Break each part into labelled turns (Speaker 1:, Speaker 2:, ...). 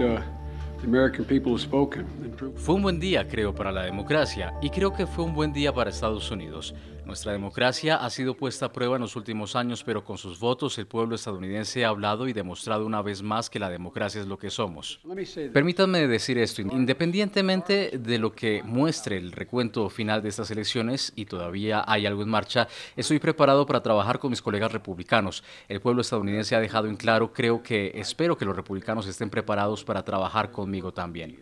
Speaker 1: uh,
Speaker 2: fue un buen día, creo, para la democracia y creo que fue un buen día para Estados Unidos. Nuestra democracia ha sido puesta a prueba en los últimos años, pero con sus votos el pueblo estadounidense ha hablado y demostrado una vez más que la democracia es lo que somos. Permítanme decir esto, independientemente de lo que muestre el recuento final de estas elecciones, y todavía hay algo en marcha, estoy preparado para trabajar con mis colegas republicanos. El pueblo estadounidense ha dejado en claro, creo que espero que los republicanos estén preparados para trabajar conmigo también.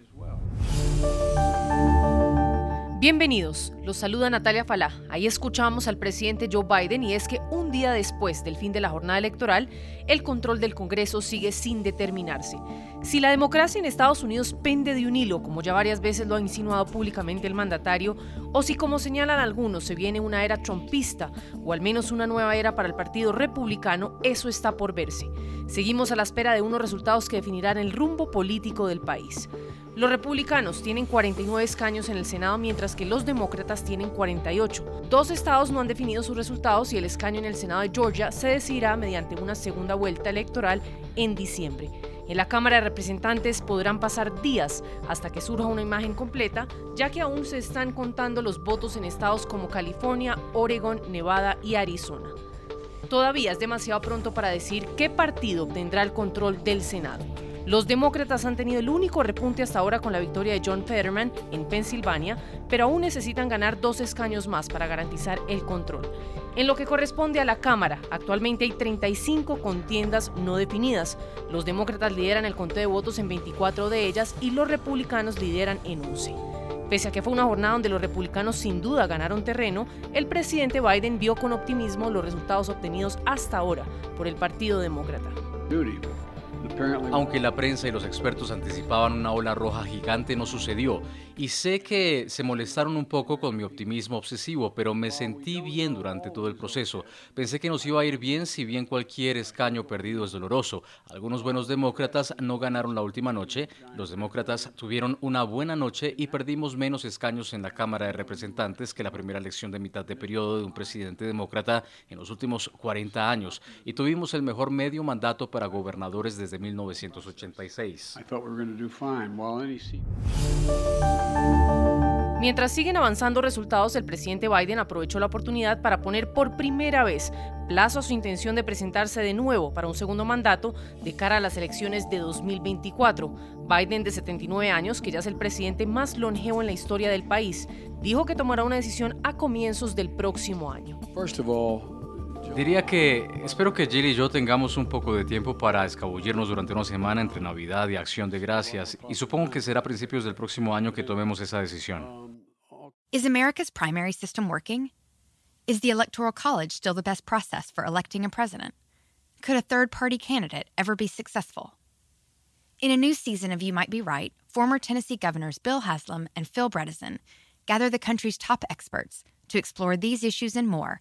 Speaker 3: Bienvenidos, los saluda Natalia Falá. Ahí escuchamos al presidente Joe Biden y es que un día después del fin de la jornada electoral, el control del Congreso sigue sin determinarse. Si la democracia en Estados Unidos pende de un hilo, como ya varias veces lo ha insinuado públicamente el mandatario, o si como señalan algunos se viene una era trumpista o al menos una nueva era para el Partido Republicano, eso está por verse. Seguimos a la espera de unos resultados que definirán el rumbo político del país. Los republicanos tienen 49 escaños en el Senado, mientras que los demócratas tienen 48. Dos estados no han definido sus resultados y el escaño en el Senado de Georgia se decidirá mediante una segunda vuelta electoral en diciembre. En la Cámara de Representantes podrán pasar días hasta que surja una imagen completa, ya que aún se están contando los votos en estados como California, Oregon, Nevada y Arizona. Todavía es demasiado pronto para decir qué partido obtendrá el control del Senado. Los demócratas han tenido el único repunte hasta ahora con la victoria de John Fetterman en Pensilvania, pero aún necesitan ganar dos escaños más para garantizar el control. En lo que corresponde a la Cámara, actualmente hay 35 contiendas no definidas. Los demócratas lideran el conteo de votos en 24 de ellas y los republicanos lideran en 11. Pese a que fue una jornada donde los republicanos sin duda ganaron terreno, el presidente Biden vio con optimismo los resultados obtenidos hasta ahora por el Partido Demócrata.
Speaker 2: Aunque la prensa y los expertos anticipaban una ola roja gigante, no sucedió. Y sé que se molestaron un poco con mi optimismo obsesivo, pero me sentí bien durante todo el proceso. Pensé que nos iba a ir bien si bien cualquier escaño perdido es doloroso. Algunos buenos demócratas no ganaron la última noche. Los demócratas tuvieron una buena noche y perdimos menos escaños en la Cámara de Representantes que la primera elección de mitad de periodo de un presidente demócrata en los últimos 40 años. Y tuvimos el mejor medio mandato para gobernadores desde 1986.
Speaker 3: Mientras siguen avanzando resultados, el presidente Biden aprovechó la oportunidad para poner por primera vez plazo a su intención de presentarse de nuevo para un segundo mandato de cara a las elecciones de 2024. Biden, de 79 años, que ya es el presidente más longevo en la historia del país, dijo que tomará una decisión a comienzos del próximo año.
Speaker 2: Diría que espero que Jill y yo tengamos un poco de tiempo para escabullirnos durante una semana entre Navidad y Acción de Gracias y supongo que será a principios del próximo año que tomemos esa decisión.
Speaker 4: Is America's primary system working? Is the Electoral College still the best process for electing a president? Could a third party candidate ever be successful? In a new season of You Might Be Right, former Tennessee governors Bill Haslam and Phil Bredesen gather the country's top experts to explore these issues and more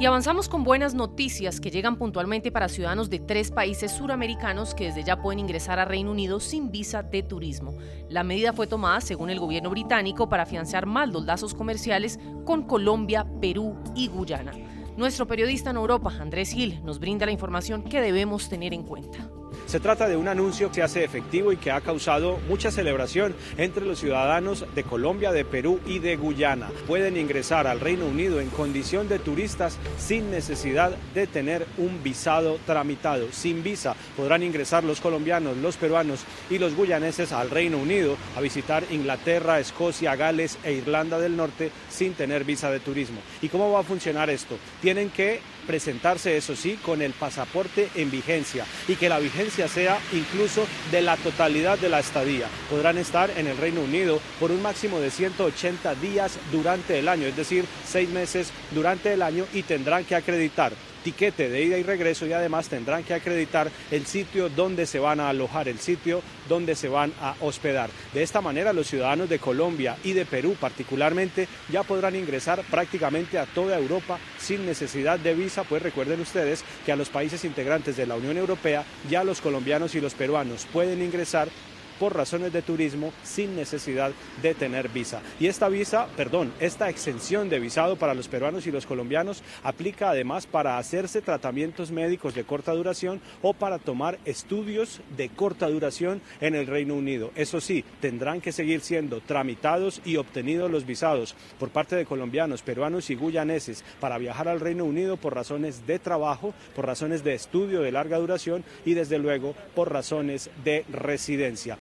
Speaker 3: Y avanzamos con buenas noticias que llegan puntualmente para ciudadanos de tres países suramericanos que desde ya pueden ingresar a Reino Unido sin visa de turismo. La medida fue tomada, según el gobierno británico, para afianzar más los lazos comerciales con Colombia, Perú y Guyana. Nuestro periodista en Europa, Andrés Gil, nos brinda la información que debemos tener en cuenta.
Speaker 5: Se trata de un anuncio que se hace efectivo y que ha causado mucha celebración entre los ciudadanos de Colombia, de Perú y de Guyana. Pueden ingresar al Reino Unido en condición de turistas sin necesidad de tener un visado tramitado. Sin visa podrán ingresar los colombianos, los peruanos y los guyaneses al Reino Unido a visitar Inglaterra, Escocia, Gales e Irlanda del Norte sin tener visa de turismo. ¿Y cómo va a funcionar esto? Tienen que presentarse, eso sí, con el pasaporte en vigencia y que la vigencia sea incluso de la totalidad de la estadía. Podrán estar en el Reino Unido por un máximo de 180 días durante el año, es decir, seis meses durante el año y tendrán que acreditar tiquete de ida y regreso y además tendrán que acreditar el sitio donde se van a alojar, el sitio donde se van a hospedar. De esta manera los ciudadanos de Colombia y de Perú particularmente ya podrán ingresar prácticamente a toda Europa sin necesidad de visa, pues recuerden ustedes que a los países integrantes de la Unión Europea ya los colombianos y los peruanos pueden ingresar por razones de turismo sin necesidad de tener visa. Y esta visa, perdón, esta exención de visado para los peruanos y los colombianos aplica además para hacerse tratamientos médicos de corta duración o para tomar estudios de corta duración en el Reino Unido. Eso sí, tendrán que seguir siendo tramitados y obtenidos los visados por parte de colombianos, peruanos y guyaneses para viajar al Reino Unido por razones de trabajo, por razones de estudio de larga duración y desde luego por razones de residencia.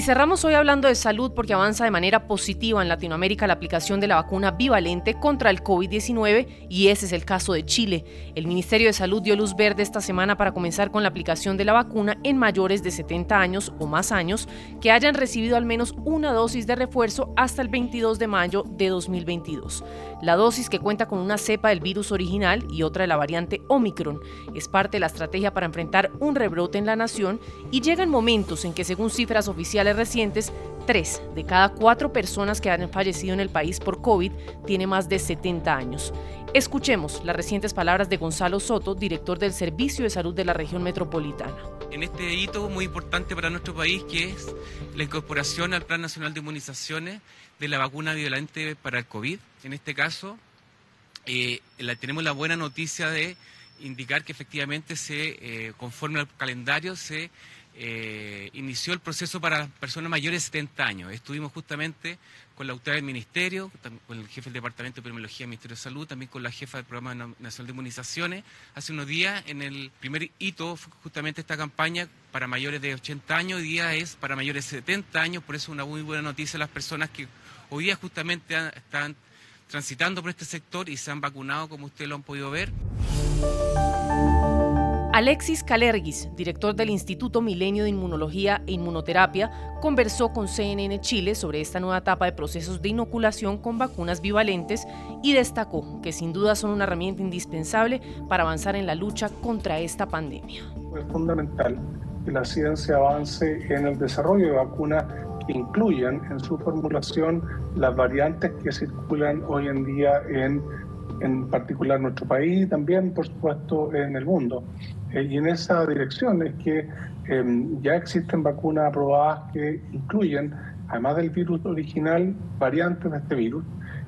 Speaker 3: Y cerramos hoy hablando de salud porque avanza de manera positiva en Latinoamérica la aplicación de la vacuna bivalente contra el COVID-19 y ese es el caso de Chile. El Ministerio de Salud dio luz verde esta semana para comenzar con la aplicación de la vacuna en mayores de 70 años o más años que hayan recibido al menos una dosis de refuerzo hasta el 22 de mayo de 2022. La dosis que cuenta con una cepa del virus original y otra de la variante Omicron es parte de la estrategia para enfrentar un rebrote en la nación y llegan momentos en que según cifras oficiales recientes, tres de cada cuatro personas que han fallecido en el país por COVID tiene más de 70 años. Escuchemos las recientes palabras de Gonzalo Soto, director del Servicio de Salud de la región metropolitana.
Speaker 1: En este hito muy importante para nuestro país, que es la incorporación al Plan Nacional de Inmunizaciones de la vacuna bivalente para el COVID, en este caso, eh, tenemos la buena noticia de indicar que efectivamente se, eh, conforme al calendario, se eh, inició el proceso para personas mayores de 70 años. Estuvimos justamente con la autoridad del Ministerio, con el jefe del Departamento de Epidemiología del Ministerio de Salud, también con la jefa del Programa Nacional de Inmunizaciones. Hace unos días, en el primer hito, justamente esta campaña para mayores de 80 años, hoy día es para mayores de 70 años, por eso es una muy buena noticia a las personas que hoy día justamente están transitando por este sector y se han vacunado, como ustedes lo han podido ver.
Speaker 3: Alexis Calergis, director del Instituto Milenio de Inmunología e Inmunoterapia, conversó con CNN Chile sobre esta nueva etapa de procesos de inoculación con vacunas bivalentes y destacó que sin duda son una herramienta indispensable para avanzar en la lucha contra esta pandemia.
Speaker 6: Es fundamental que la ciencia avance en el desarrollo de vacunas que incluyan en su formulación las variantes que circulan hoy en día en en particular nuestro país y también, por supuesto, en el mundo. Eh, y en esa dirección es que em, ya existen vacunas aprobadas que incluyen, además del virus original, variantes de este virus.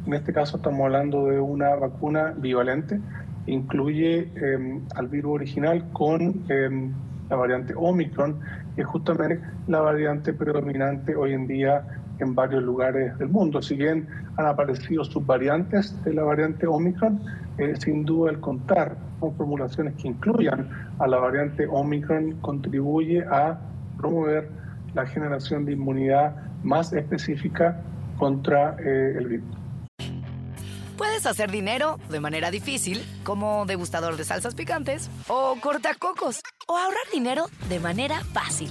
Speaker 6: En este caso estamos hablando de una vacuna bivalente, incluye em, al virus original con em, la variante Omicron, que es justamente la variante predominante hoy en día en varios lugares del mundo. Si bien han aparecido subvariantes de la variante Omicron, eh, sin duda el contar con formulaciones que incluyan a la variante Omicron contribuye a promover la generación de inmunidad más específica contra eh, el virus.
Speaker 7: Puedes hacer dinero de manera difícil, como degustador de salsas picantes, o cortacocos, o ahorrar dinero de manera fácil